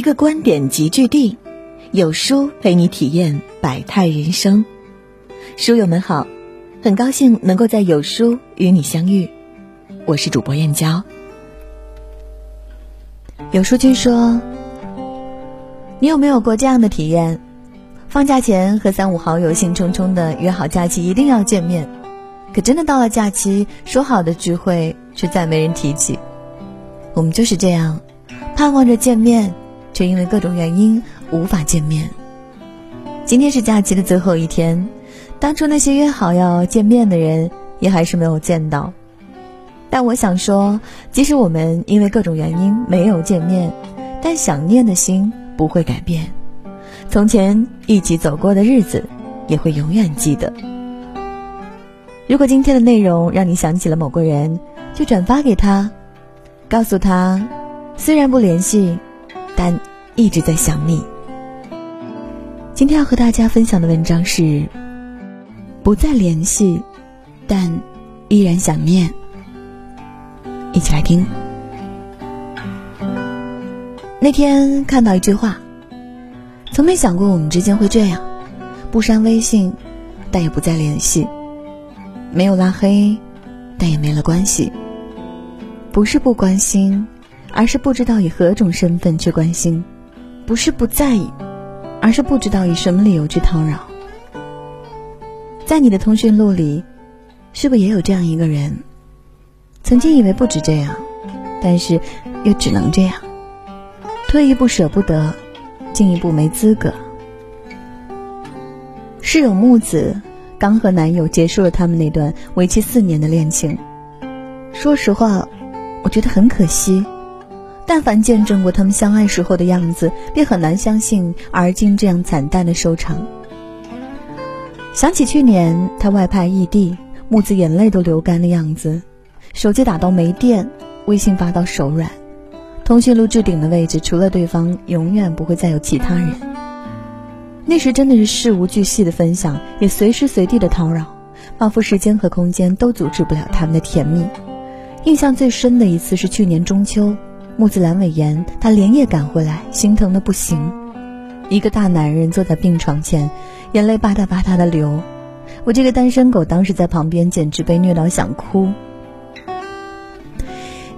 一个观点集聚地，有书陪你体验百态人生。书友们好，很高兴能够在有书与你相遇，我是主播燕娇。有书君说，你有没有过这样的体验？放假前和三五好友兴冲冲的约好假期一定要见面，可真的到了假期，说好的聚会却再没人提起。我们就是这样，盼望着见面，却因为各种原因无法见面。今天是假期的最后一天，当初那些约好要见面的人，也还是没有见到。但我想说，即使我们因为各种原因没有见面，但想念的心不会改变。从前一起走过的日子，也会永远记得。如果今天的内容让你想起了某个人，就转发给他，告诉他，虽然不联系，但一直在想你。今天要和大家分享的文章是：不再联系，但依然想念。一起来听。那天看到一句话。从没想过我们之间会这样，不删微信，但也不再联系；没有拉黑，但也没了关系。不是不关心，而是不知道以何种身份去关心；不是不在意，而是不知道以什么理由去叨扰。在你的通讯录里，是不是也有这样一个人？曾经以为不止这样，但是又只能这样，退一步舍不得。进一步没资格。室友木子刚和男友结束了他们那段为期四年的恋情。说实话，我觉得很可惜。但凡见证过他们相爱时候的样子，便很难相信而今这样惨淡的收场。想起去年他外派异地，木子眼泪都流干的样子，手机打到没电，微信发到手软。通讯录置顶的位置，除了对方，永远不会再有其他人。那时真的是事无巨细的分享，也随时随地的叨扰，仿佛时间和空间都阻止不了他们的甜蜜。印象最深的一次是去年中秋，木子阑尾炎，他连夜赶回来，心疼的不行。一个大男人坐在病床前，眼泪吧嗒吧嗒的流。我这个单身狗当时在旁边，简直被虐到想哭。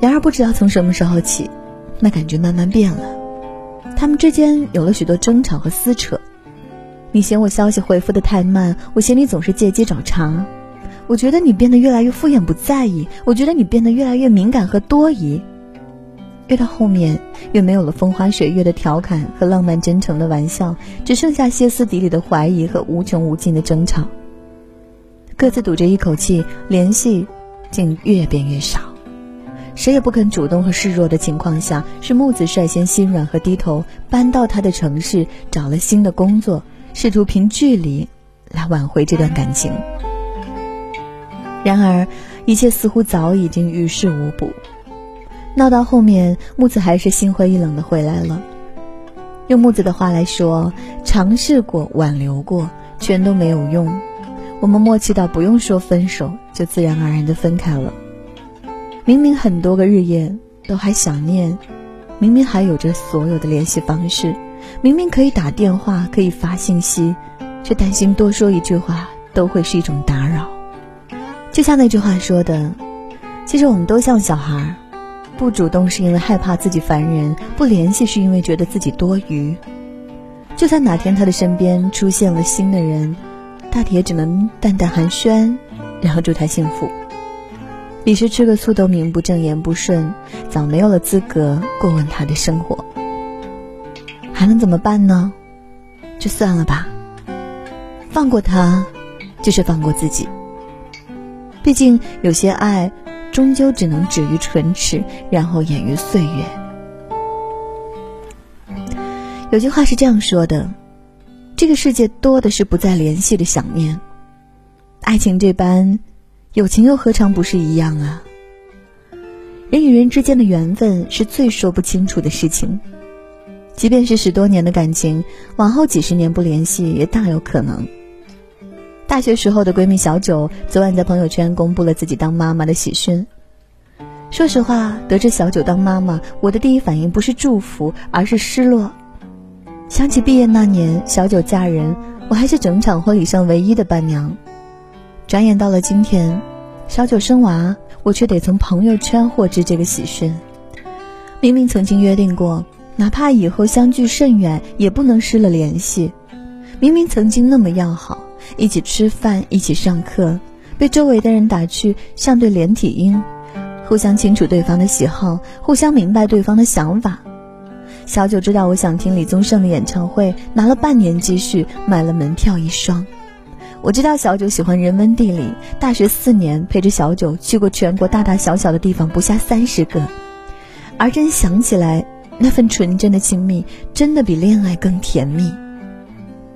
然而不知道从什么时候起。那感觉慢慢变了，他们之间有了许多争吵和撕扯。你嫌我消息回复的太慢，我嫌你总是借机找茬。我觉得你变得越来越敷衍不在意，我觉得你变得越来越敏感和多疑。越到后面，越没有了风花雪月的调侃和浪漫真诚的玩笑，只剩下歇斯底里的怀疑和无穷无尽的争吵。各自堵着一口气，联系竟越变越少。谁也不肯主动和示弱的情况下，是木子率先心软和低头，搬到他的城市，找了新的工作，试图凭距离来挽回这段感情。然而，一切似乎早已经于事无补。闹到后面，木子还是心灰意冷的回来了。用木子的话来说，尝试过挽留过，全都没有用。我们默契到不用说分手，就自然而然的分开了。明明很多个日夜都还想念，明明还有着所有的联系方式，明明可以打电话可以发信息，却担心多说一句话都会是一种打扰。就像那句话说的，其实我们都像小孩，不主动是因为害怕自己烦人，不联系是因为觉得自己多余。就算哪天他的身边出现了新的人，大体也只能淡淡寒暄，然后祝他幸福。彼时吃个醋都名不正言不顺，早没有了资格过问他的生活，还能怎么办呢？就算了吧，放过他，就是放过自己。毕竟有些爱，终究只能止于唇齿，然后掩于岁月。有句话是这样说的：这个世界多的是不再联系的想念，爱情这般。友情又何尝不是一样啊？人与人之间的缘分是最说不清楚的事情，即便是十多年的感情，往后几十年不联系也大有可能。大学时候的闺蜜小九昨晚在朋友圈公布了自己当妈妈的喜讯，说实话，得知小九当妈妈，我的第一反应不是祝福，而是失落。想起毕业那年，小九嫁人，我还是整场婚礼上唯一的伴娘。转眼到了今天，小九生娃，我却得从朋友圈获知这个喜讯。明明曾经约定过，哪怕以后相距甚远，也不能失了联系。明明曾经那么要好，一起吃饭，一起上课，被周围的人打趣像对连体婴。互相清楚对方的喜好，互相明白对方的想法。小九知道我想听李宗盛的演唱会，拿了半年积蓄买了门票一双。我知道小九喜欢人文地理，大学四年陪着小九去过全国大大小小的地方不下三十个。而真想起来，那份纯真的亲密，真的比恋爱更甜蜜。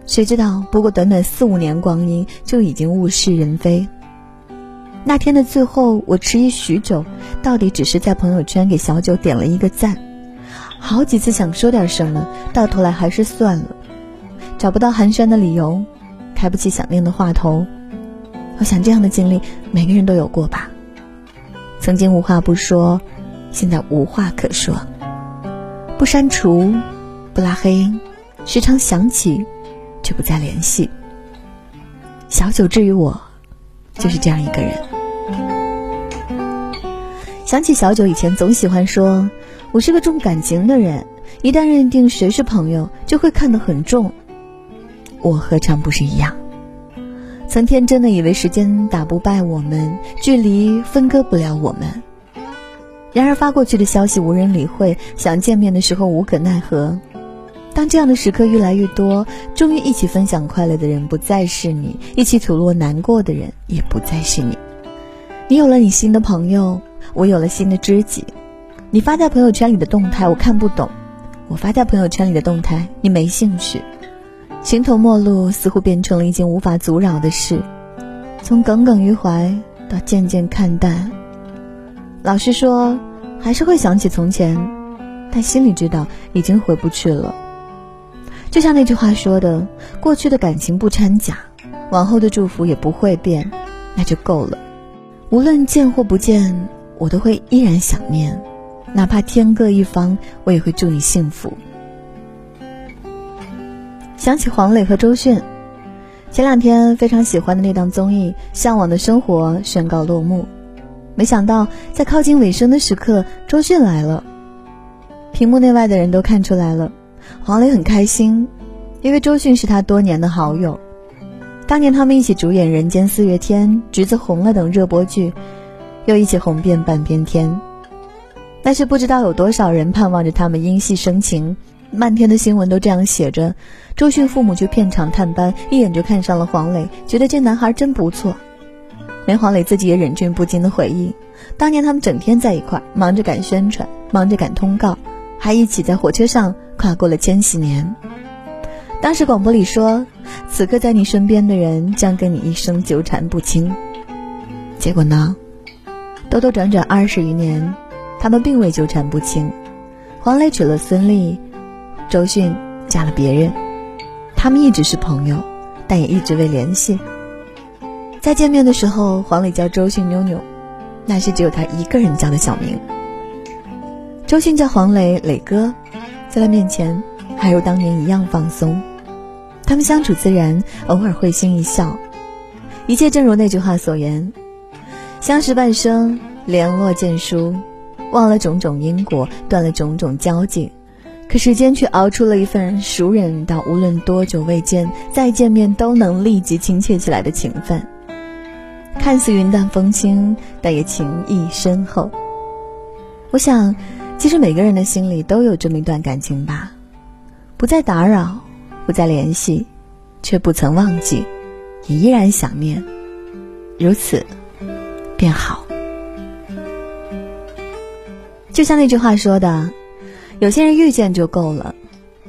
谁知道，不过短短四五年光阴，就已经物是人非。那天的最后，我迟疑许久，到底只是在朋友圈给小九点了一个赞。好几次想说点什么，到头来还是算了，找不到寒暄的理由，开不起想念的话头。我想这样的经历，每个人都有过吧。曾经无话不说，现在无话可说。不删除，不拉黑，时常想起，却不再联系。小九至于我，就是这样一个人。想起小九以前总喜欢说：“我是个重感情的人，一旦认定谁是朋友，就会看得很重。”我何尝不是一样？曾天真的以为时间打不败我们，距离分割不了我们。然而发过去的消息无人理会，想见面的时候无可奈何。当这样的时刻越来越多，终于一起分享快乐的人不再是你，一起吐露难过的人也不再是你。你有了你新的朋友。我有了新的知己，你发在朋友圈里的动态我看不懂，我发在朋友圈里的动态你没兴趣，形同陌路似乎变成了一件无法阻扰的事，从耿耿于怀到渐渐看淡。老实说，还是会想起从前，但心里知道已经回不去了。就像那句话说的，过去的感情不掺假，往后的祝福也不会变，那就够了。无论见或不见。我都会依然想念，哪怕天各一方，我也会祝你幸福。想起黄磊和周迅，前两天非常喜欢的那档综艺《向往的生活》宣告落幕，没想到在靠近尾声的时刻，周迅来了。屏幕内外的人都看出来了，黄磊很开心，因为周迅是他多年的好友，当年他们一起主演《人间四月天》《橘子红了》等热播剧。又一起红遍半边天，但是不知道有多少人盼望着他们因戏生情，漫天的新闻都这样写着。周迅父母去片场探班，一眼就看上了黄磊，觉得这男孩真不错。连黄磊自己也忍俊不禁的回忆，当年他们整天在一块，忙着赶宣传，忙着赶通告，还一起在火车上跨过了千禧年。当时广播里说，此刻在你身边的人将跟你一生纠缠不清。结果呢？兜兜转转二十余年，他们并未纠缠不清。黄磊娶了孙俪，周迅嫁了别人，他们一直是朋友，但也一直未联系。再见面的时候，黄磊叫周迅妞妞，那是只有他一个人叫的小名。周迅叫黄磊磊哥，在他面前还如当年一样放松。他们相处自然，偶尔会心一笑，一切正如那句话所言。相识半生，联络渐疏，忘了种种因果，断了种种交集，可时间却熬出了一份熟人到无论多久未见，再见面都能立即亲切起来的情分。看似云淡风轻，但也情谊深厚。我想，其实每个人的心里都有这么一段感情吧，不再打扰，不再联系，却不曾忘记，也依然想念，如此。便好，就像那句话说的，有些人遇见就够了，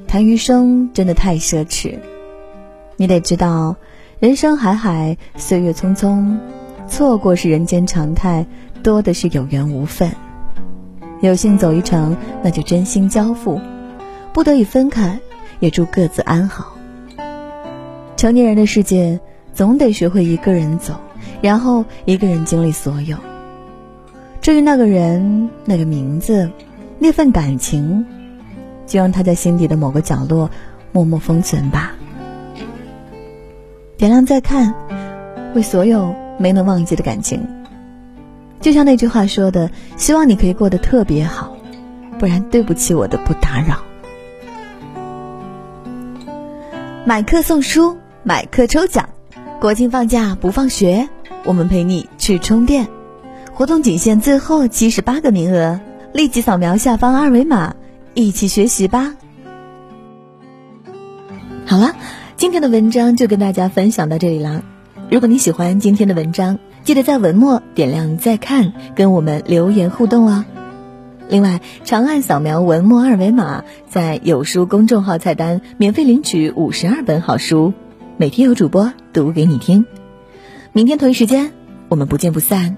谈余生真的太奢侈。你得知道，人生海海，岁月匆匆，错过是人间常态，多的是有缘无分。有幸走一程，那就真心交付；不得已分开，也祝各自安好。成年人的世界，总得学会一个人走。然后一个人经历所有，至于那个人、那个名字、那份感情，就让他在心底的某个角落默默封存吧。点亮再看，为所有没能忘记的感情。就像那句话说的：“希望你可以过得特别好，不然对不起我的不打扰。”买课送书，买课抽奖，国庆放假不放学，我们陪你去充电。活动仅限最后七十八个名额，立即扫描下方二维码，一起学习吧。好了，今天的文章就跟大家分享到这里了。如果你喜欢今天的文章，记得在文末点亮再看，跟我们留言互动哦。另外，长按扫描文末二维码，在有书公众号菜单免费领取五十二本好书，每天有主播读给你听。明天同一时间，我们不见不散。